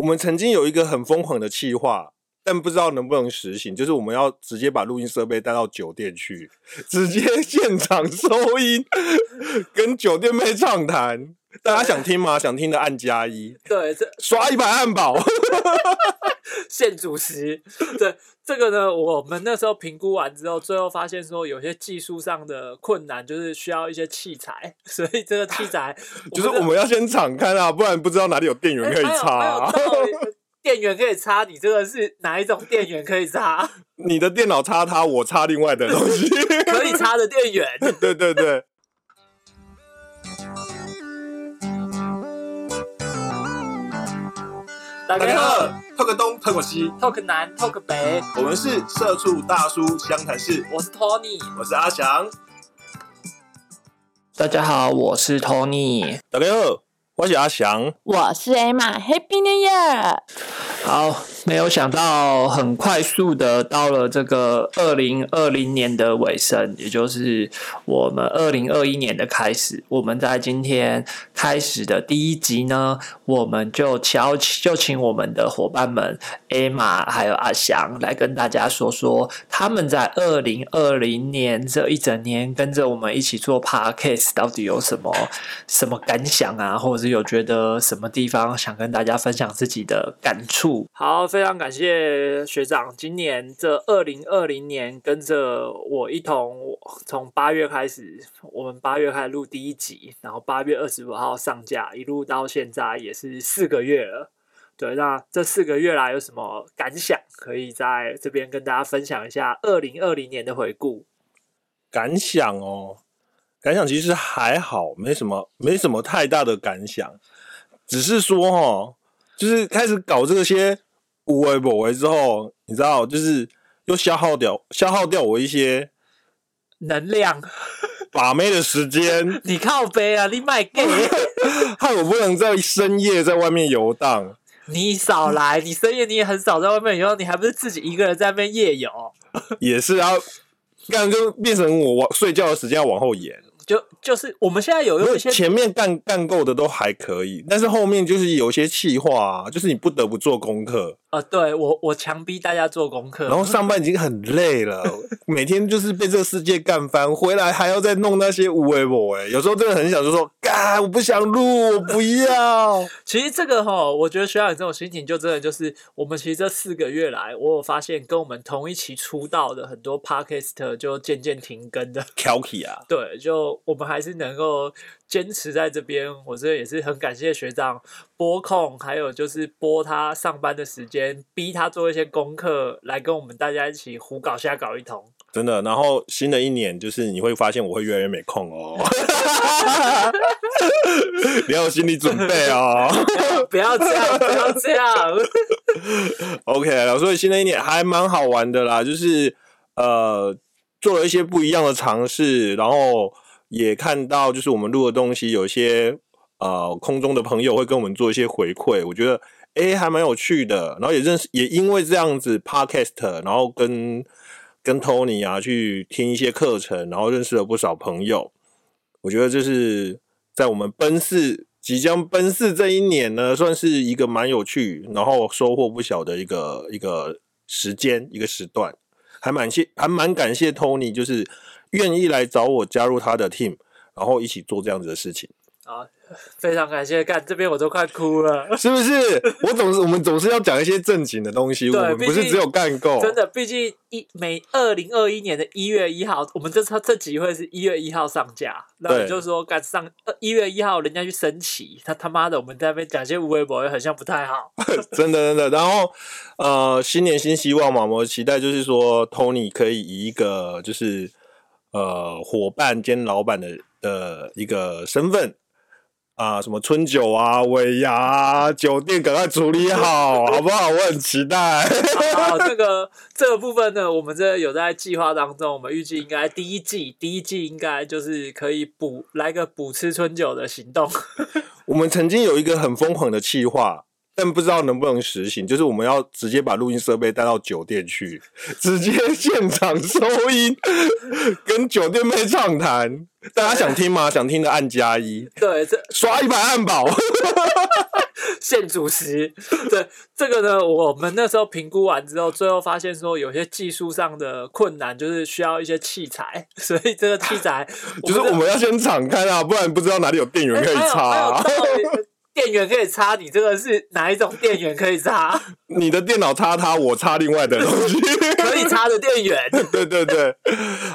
我们曾经有一个很疯狂的计划，但不知道能不能实行，就是我们要直接把录音设备带到酒店去，直接 现场收音，跟酒店妹畅谈。大家想听吗？想听的按加一，对，这刷一百汉堡。现主席，对这个呢，我们那时候评估完之后，最后发现说有些技术上的困难，就是需要一些器材，所以这个器材就是我们要先敞开啊，不然不知道哪里有电源可以插。电源可以插，你这个是哪一种电源可以插？你的电脑插它，我插另外的东西，可以插的电源。对对对。大家好，透个东，透个西，透个南，透个北。我们是社畜大叔湘潭市，我是托尼，我是阿翔。大家好，我是托尼。大家好，我是阿翔。我是 Emma，Happy New Year。好。没有想到，很快速的到了这个二零二零年的尾声，也就是我们二零二一年的开始。我们在今天开始的第一集呢，我们就邀就请我们的伙伴们 Emma 还有阿翔来跟大家说说他们在二零二零年这一整年跟着我们一起做 Podcast 到底有什么什么感想啊，或者是有觉得什么地方想跟大家分享自己的感触。好。非常感谢学长，今年这二零二零年跟着我一同从八月开始，我们八月开始录第一集，然后八月二十五号上架，一路到现在也是四个月了。对，那这四个月来有什么感想？可以在这边跟大家分享一下二零二零年的回顾。感想哦，感想其实还好，没什么，没什么太大的感想，只是说哈，就是开始搞这些。无为不为之后，你知道，就是又消耗掉消耗掉我一些能量，把妹的时间。你靠背啊，你卖 gay，害我不能在深夜在外面游荡。你少来，你深夜你也很少在外面游，你还不是自己一个人在那边夜游？也是啊，干就变成我往睡觉的时间要往后延。就就是我们现在有有一些前面干干够的都还可以，但是后面就是有些气话，啊就是你不得不做功课。呃，对我我强逼大家做功课，然后上班已经很累了，每天就是被这个世界干翻，回来还要再弄那些无为我哎，有时候真的很想就说，干我不想录，我不要。其实这个哈，我觉得学长这种心情就真的就是我们其实这四个月来，我有发现跟我们同一期出道的很多 podcast 就渐渐停更的 k y 啊，对，就我们还是能够。坚持在这边，我这也是很感谢学长播控，还有就是播他上班的时间，逼他做一些功课，来跟我们大家一起胡搞瞎搞一通。真的，然后新的一年就是你会发现我会越来越没空哦，你要有心理准备哦，不要这样，不要这样。OK，所以新的一年还蛮好玩的啦，就是呃做了一些不一样的尝试，然后。也看到，就是我们录的东西，有些呃空中的朋友会跟我们做一些回馈，我觉得哎还蛮有趣的。然后也认识，也因为这样子 podcast，然后跟跟 Tony 啊去听一些课程，然后认识了不少朋友。我觉得这是在我们奔四即将奔四这一年呢，算是一个蛮有趣，然后收获不小的一个一个时间一个时段，还蛮谢还蛮感谢 Tony，就是。愿意来找我加入他的 team，然后一起做这样子的事情。啊，非常感谢！干这边我都快哭了，是不是？我总是我们总是要讲一些正经的东西，我们不是只有干够。真的，毕竟一每二零二一年的一月一号，我们这这集会是一月一号上架。那就说，干上一月一号人家去升旗，他他妈的，我们在那边讲些无微博，好像不太好。真的真的。然后呃，新年新希望嘛，我期待就是说，Tony 可以以一个就是。呃，伙伴兼老板的的一个身份啊，什么春酒啊、尾牙、酒店，赶快处理好，好不好？我很期待。好，这个这个部分呢，我们这有在计划当中，我们预计应该第一季，第一季应该就是可以补来个补吃春酒的行动。我们曾经有一个很疯狂的计划。但不知道能不能实行，就是我们要直接把录音设备带到酒店去，直接现场收音，跟酒店妹畅谈。大家想听吗？想听的按加一，对，这刷一百汉堡。现主持，对这个呢，我们那时候评估完之后，最后发现说有些技术上的困难，就是需要一些器材，所以这个器材 就是我们要先敞开啊，不然不知道哪里有电源可以插。电源可以插，你这个是哪一种电源可以插？你的电脑插它，我插另外的东西，可以插的电源。对对对，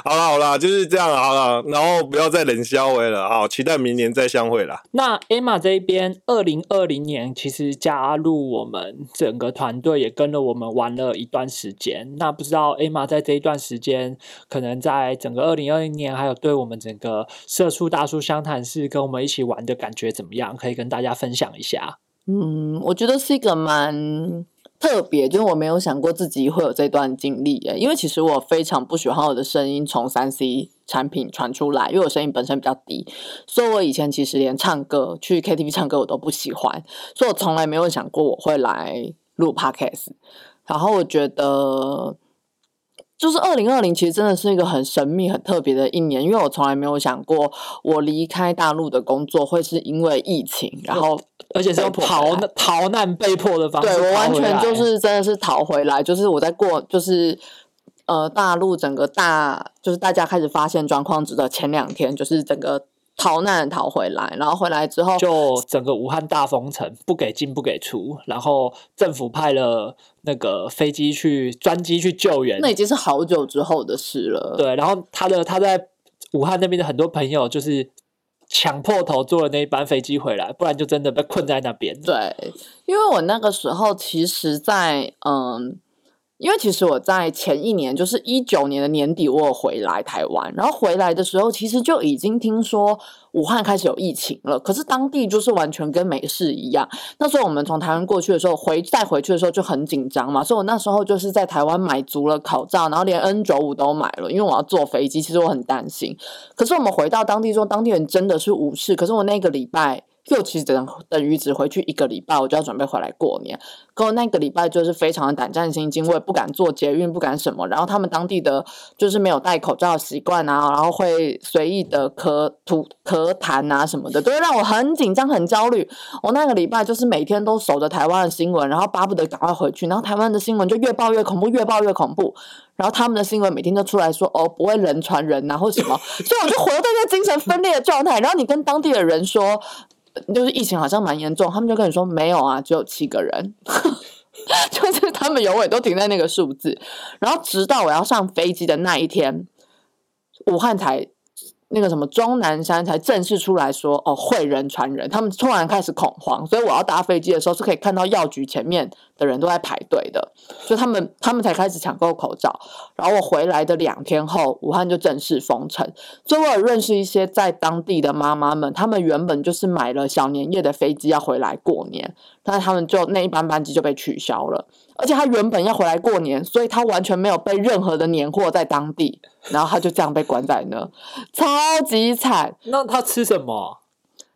好了好了，就是这样好了，然后不要再冷消微了，好，期待明年再相会啦。那 Emma 这一边，二零二零年其实加入我们整个团队，也跟了我们玩了一段时间。那不知道 Emma 在这一段时间，可能在整个二零二零年，还有对我们整个社畜大叔湘潭市跟我们一起玩的感觉怎么样？可以跟大家分分享。一下，嗯，我觉得是一个蛮特别，就是我没有想过自己会有这段经历耶。因为其实我非常不喜欢我的声音从三 C 产品传出来，因为我声音本身比较低，所以我以前其实连唱歌去 KTV 唱歌我都不喜欢，所以我从来没有想过我会来录 Podcast。然后我觉得。就是二零二零，其实真的是一个很神秘、很特别的一年，因为我从来没有想过，我离开大陆的工作会是因为疫情，然后而且是用逃逃难被迫的方式，对我完全就是真的是逃回来，就是我在过，就是呃大陆整个大，就是大家开始发现状况值的前两天，就是整个。逃难逃回来，然后回来之后就整个武汉大封城，不给进不给出，然后政府派了那个飞机去专机去救援，那已经是好久之后的事了。对，然后他的他在武汉那边的很多朋友就是抢破头坐了那一班飞机回来，不然就真的被困在那边。对，因为我那个时候其实，在嗯。因为其实我在前一年，就是一九年的年底，我有回来台湾，然后回来的时候，其实就已经听说武汉开始有疫情了。可是当地就是完全跟没事一样。那时候我们从台湾过去的时候，回再回去的时候就很紧张嘛，所以我那时候就是在台湾买足了口罩，然后连 N 九五都买了，因为我要坐飞机。其实我很担心。可是我们回到当地之后，当地人真的是无事。可是我那个礼拜。又其实等等于只回去一个礼拜，我就要准备回来过年。可我那个礼拜就是非常的胆战心惊，我也不敢坐捷运，不敢什么。然后他们当地的就是没有戴口罩习惯啊，然后会随意的咳吐、咳痰啊什么的，都会让我很紧张、很焦虑。我那个礼拜就是每天都守着台湾的新闻，然后巴不得赶快回去。然后台湾的新闻就越报越恐怖，越报越恐怖。然后他们的新闻每天都出来说哦，不会人传人啊，或什么，所以我就活在一个精神分裂的状态。然后你跟当地的人说。就是疫情好像蛮严重，他们就跟你说没有啊，只有七个人，就是他们永远都停在那个数字，然后直到我要上飞机的那一天，武汉才。那个什么钟南山才正式出来说哦，会人传人，他们突然开始恐慌，所以我要搭飞机的时候是可以看到药局前面的人都在排队的，所以他们他们才开始抢购口罩。然后我回来的两天后，武汉就正式封城。所以我有认识一些在当地的妈妈们，他们原本就是买了小年夜的飞机要回来过年，但他们就那一班班机就被取消了。而且他原本要回来过年，所以他完全没有备任何的年货在当地，然后他就这样被关在那，超级惨。那他吃什么？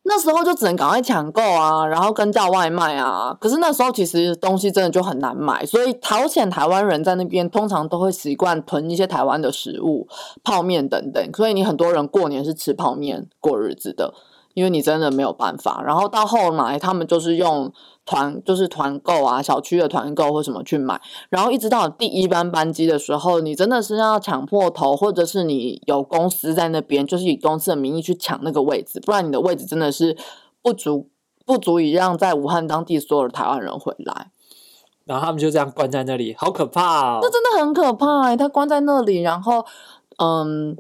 那时候就只能赶快抢购啊，然后跟叫外卖啊。可是那时候其实东西真的就很难买，所以朝鲜台湾人在那边通常都会习惯囤一些台湾的食物、泡面等等。所以你很多人过年是吃泡面过日子的。因为你真的没有办法，然后到后来他们就是用团，就是团购啊，小区的团购或什么去买，然后一直到第一班班机的时候，你真的是要抢破头，或者是你有公司在那边，就是以公司的名义去抢那个位置，不然你的位置真的是不足，不足以让在武汉当地所有的台湾人回来。然后他们就这样关在那里，好可怕！那真的很可怕哎，他关在那里，然后嗯，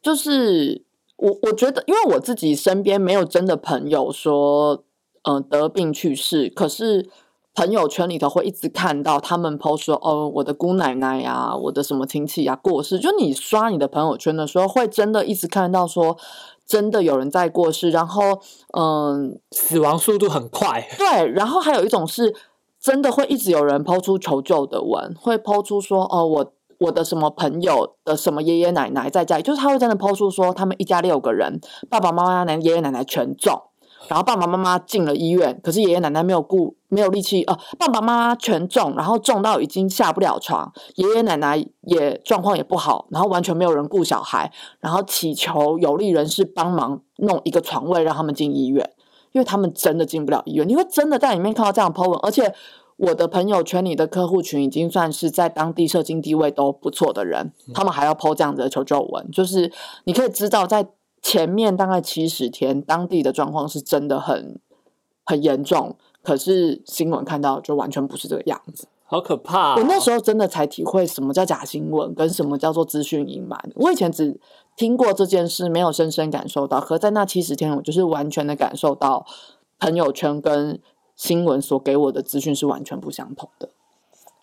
就是。我我觉得，因为我自己身边没有真的朋友说，嗯，得病去世。可是朋友圈里头会一直看到他们 post 说，哦，我的姑奶奶呀，我的什么亲戚呀过世。就你刷你的朋友圈的时候，会真的一直看到说，真的有人在过世。然后，嗯，死亡速度很快。对，然后还有一种是真的会一直有人抛出求救的文，会抛出说，哦，我。我的什么朋友的什么爷爷奶奶在家里，就是他会真的抛出说他们一家六个人，爸爸妈妈、奶爷爷奶奶全中，然后爸爸妈妈进了医院，可是爷爷奶奶没有顾，没有力气，呃，爸爸妈妈全中，然后重到已经下不了床，爷爷奶奶也状况也不好，然后完全没有人顾小孩，然后祈求有利人士帮忙弄一个床位让他们进医院，因为他们真的进不了医院，你会真的在里面看到这样 po 文，而且我的朋友圈里的客户群已经算是在当地社经地位都不错的人，他们还要 po 这样子的求救文，就是你可以知道在。前面大概七十天，当地的状况是真的很很严重，可是新闻看到就完全不是这个样子，好可怕、哦！我那时候真的才体会什么叫假新闻，跟什么叫做资讯隐瞒。我以前只听过这件事，没有深深感受到，可在那七十天，我就是完全的感受到朋友圈跟新闻所给我的资讯是完全不相同的。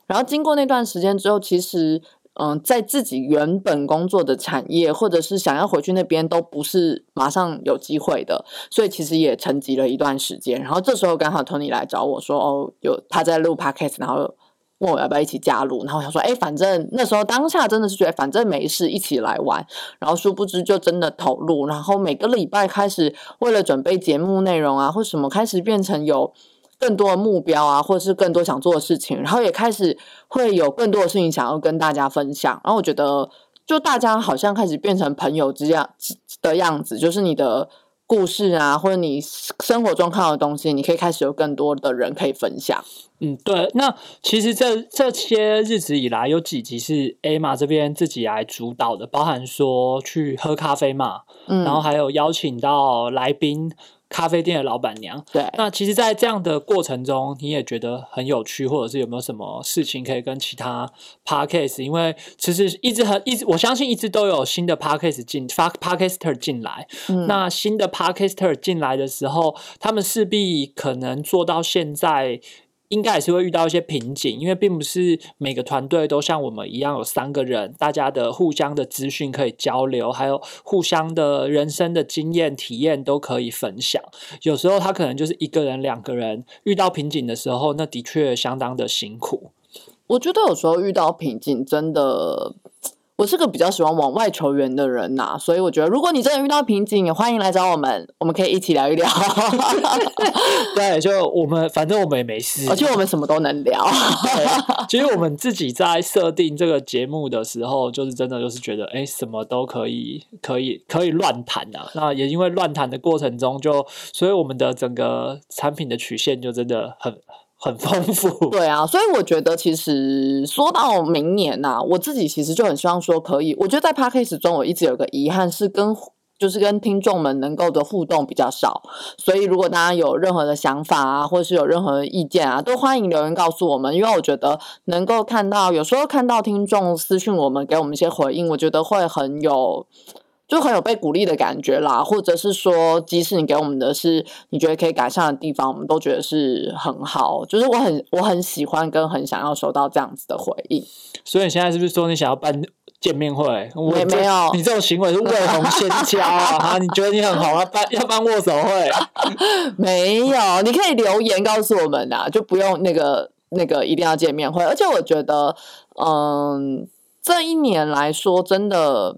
然后经过那段时间之后，其实。嗯，在自己原本工作的产业，或者是想要回去那边，都不是马上有机会的，所以其实也沉寂了一段时间。然后这时候刚好 Tony 来找我说：“哦，有他在录 Podcast，然后问我要不要一起加入。”然后我想说：“哎，反正那时候当下真的是觉得反正没事，一起来玩。”然后殊不知就真的投入，然后每个礼拜开始为了准备节目内容啊，或什么开始变成有。更多的目标啊，或者是更多想做的事情，然后也开始会有更多的事情想要跟大家分享。然后我觉得，就大家好像开始变成朋友之样的样子，就是你的故事啊，或者你生活中看到的东西，你可以开始有更多的人可以分享。嗯，对。那其实这这些日子以来，有几集是 A 玛这边自己来主导的，包含说去喝咖啡嘛，嗯，然后还有邀请到来宾。咖啡店的老板娘，对，那其实，在这样的过程中，你也觉得很有趣，或者是有没有什么事情可以跟其他 podcast？因为其实一直很一直，我相信一直都有新的 podcast 进发 podcaster 进来。那新的 podcaster 进来的时候，他们势必可能做到现在。应该也是会遇到一些瓶颈，因为并不是每个团队都像我们一样有三个人，大家的互相的资讯可以交流，还有互相的人生的经验体验都可以分享。有时候他可能就是一个人、两个人遇到瓶颈的时候，那的确相当的辛苦。我觉得有时候遇到瓶颈，真的。我是个比较喜欢往外求援的人呐，所以我觉得，如果你真的遇到瓶颈，也欢迎来找我们，我们可以一起聊一聊。对，就我们反正我们也没事，而且我们什么都能聊。其实我们自己在设定这个节目的时候，就是真的就是觉得，哎，什么都可以，可以，可以乱谈啊。那也因为乱谈的过程中，就所以我们的整个产品的曲线就真的很。很丰富，对啊，所以我觉得其实说到明年呐，我自己其实就很希望说可以。我觉得在 p a c k a g e 中，我一直有个遗憾是跟就是跟听众们能够的互动比较少。所以如果大家有任何的想法啊，或者是有任何的意见啊，都欢迎留言告诉我们。因为我觉得能够看到有时候看到听众私讯我们，给我们一些回应，我觉得会很有。就很有被鼓励的感觉啦，或者是说，即使你给我们的是你觉得可以改善的地方，我们都觉得是很好。就是我很我很喜欢跟很想要收到这样子的回应。所以你现在是不是说你想要办见面会？没没有，你这种行为是未红先交啊！你觉得你很好要办要办握手会？没有，你可以留言告诉我们啊，就不用那个那个一定要见面会。而且我觉得，嗯，这一年来说，真的。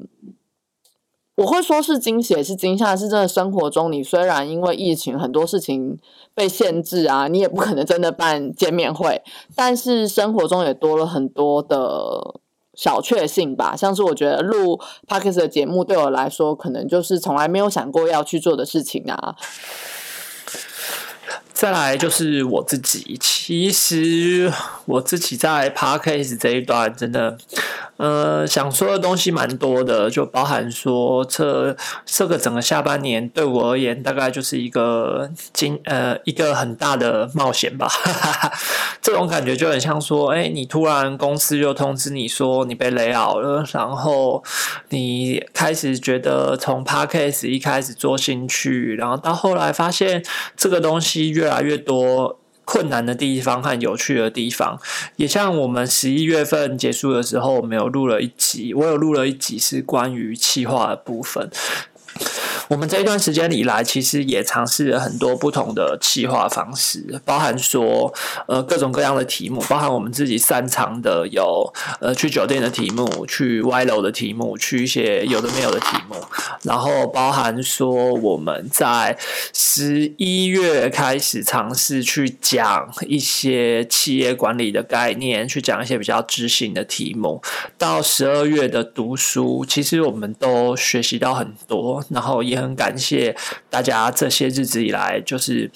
我会说是惊喜，也是惊吓，是真的。生活中，你虽然因为疫情很多事情被限制啊，你也不可能真的办见面会，但是生活中也多了很多的小确幸吧。像是我觉得录 Parkes 的节目对我来说，可能就是从来没有想过要去做的事情啊。再来就是我自己，其实我自己在 Parkes 这一段真的。呃，想说的东西蛮多的，就包含说这这个整个下半年对我而言，大概就是一个经呃一个很大的冒险吧。这种感觉就很像说，哎，你突然公司就通知你说你被雷好了，然后你开始觉得从 Podcast 一开始做兴趣，然后到后来发现这个东西越越来越多。困难的地方和有趣的地方，也像我们十一月份结束的时候，我们有录了一集，我有录了一集是关于气化的部分。我们这一段时间以来，其实也尝试了很多不同的企划方式，包含说呃各种各样的题目，包含我们自己擅长的有呃去酒店的题目，去歪楼的题目，去一些有的没有的题目，然后包含说我们在十一月开始尝试去讲一些企业管理的概念，去讲一些比较知性的题目，到十二月的读书，其实我们都学习到很多，然后也也很感谢大家这些日子以来，就是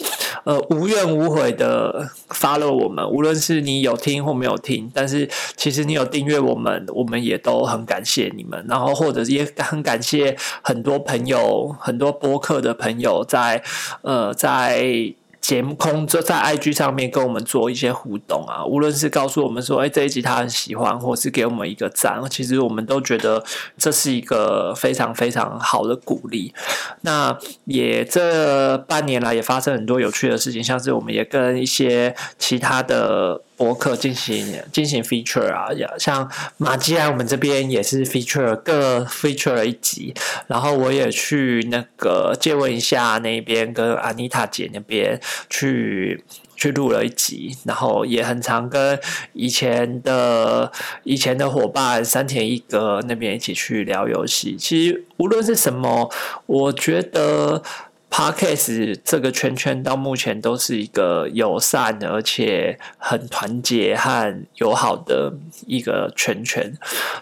呃无怨无悔的发了我们，无论是你有听或没有听，但是其实你有订阅我们，我们也都很感谢你们，然后或者也很感谢很多朋友、很多播客的朋友在呃在。节目空就在 IG 上面跟我们做一些互动啊，无论是告诉我们说，哎，这一集他很喜欢，或是给我们一个赞，其实我们都觉得这是一个非常非常好的鼓励。那也这半年来也发生很多有趣的事情，像是我们也跟一些其他的。博客进行进行 feature 啊，像马基安我们这边也是 feature 各 feature 了一集，然后我也去那个借问一下那边跟安妮塔姐那边去去录了一集，然后也很常跟以前的以前的伙伴山田一哥那边一起去聊游戏。其实无论是什么，我觉得。Podcast 这个圈圈到目前都是一个友善而且很团结和友好的一个圈圈。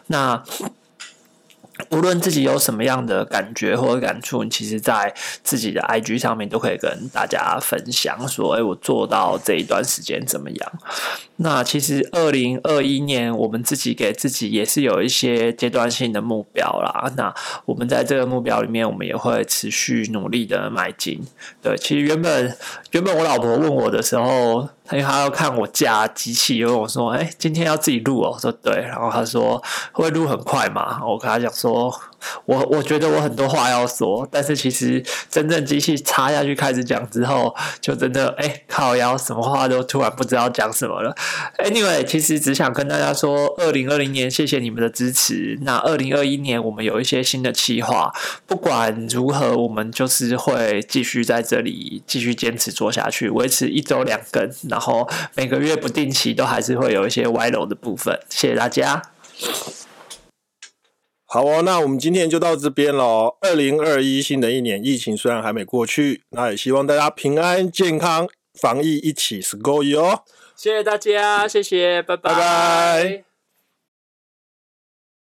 那。无论自己有什么样的感觉或者感触，其实，在自己的 IG 上面都可以跟大家分享，说：“哎，我做到这一段时间怎么样？”那其实，二零二一年我们自己给自己也是有一些阶段性的目标啦。那我们在这个目标里面，我们也会持续努力的迈进。对，其实原本原本我老婆问我的时候。因为他要看我家机器，因为我说：“哎，今天要自己录哦。”我说：“对。”然后他说：“会录很快嘛？”我跟他讲说。我我觉得我很多话要说，但是其实真正机器插下去开始讲之后，就真的哎靠腰，什么话都突然不知道讲什么了。Anyway，其实只想跟大家说，二零二零年谢谢你们的支持。那二零二一年我们有一些新的企划，不管如何，我们就是会继续在这里继续坚持做下去，维持一周两更，然后每个月不定期都还是会有一些歪楼的部分。谢谢大家。好哦，那我们今天就到这边喽。二零二一新的一年，疫情虽然还没过去，那也希望大家平安健康，防疫一起 score 哦。谢谢大家，谢谢，拜拜。